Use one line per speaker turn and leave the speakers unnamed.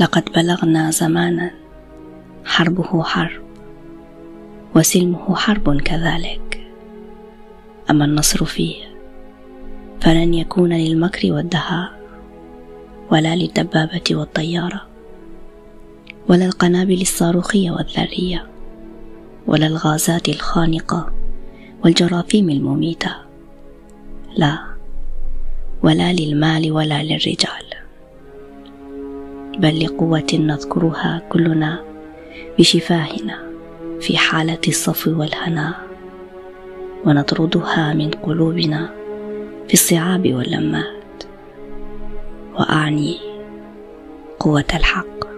لقد بلغنا زمانا حربه حرب وسلمه حرب كذلك. أما النصر فيه فلن يكون للمكر والدهاء ولا للدبابة والطيارة ولا القنابل الصاروخية والذرية ولا الغازات الخانقة والجراثيم المميتة. لا ولا للمال ولا للرجال. بل لقوة نذكرها كلنا بشفاهنا في حالة الصفو والهناء ونطردها من قلوبنا في الصعاب واللمات. وأعني قوة الحق.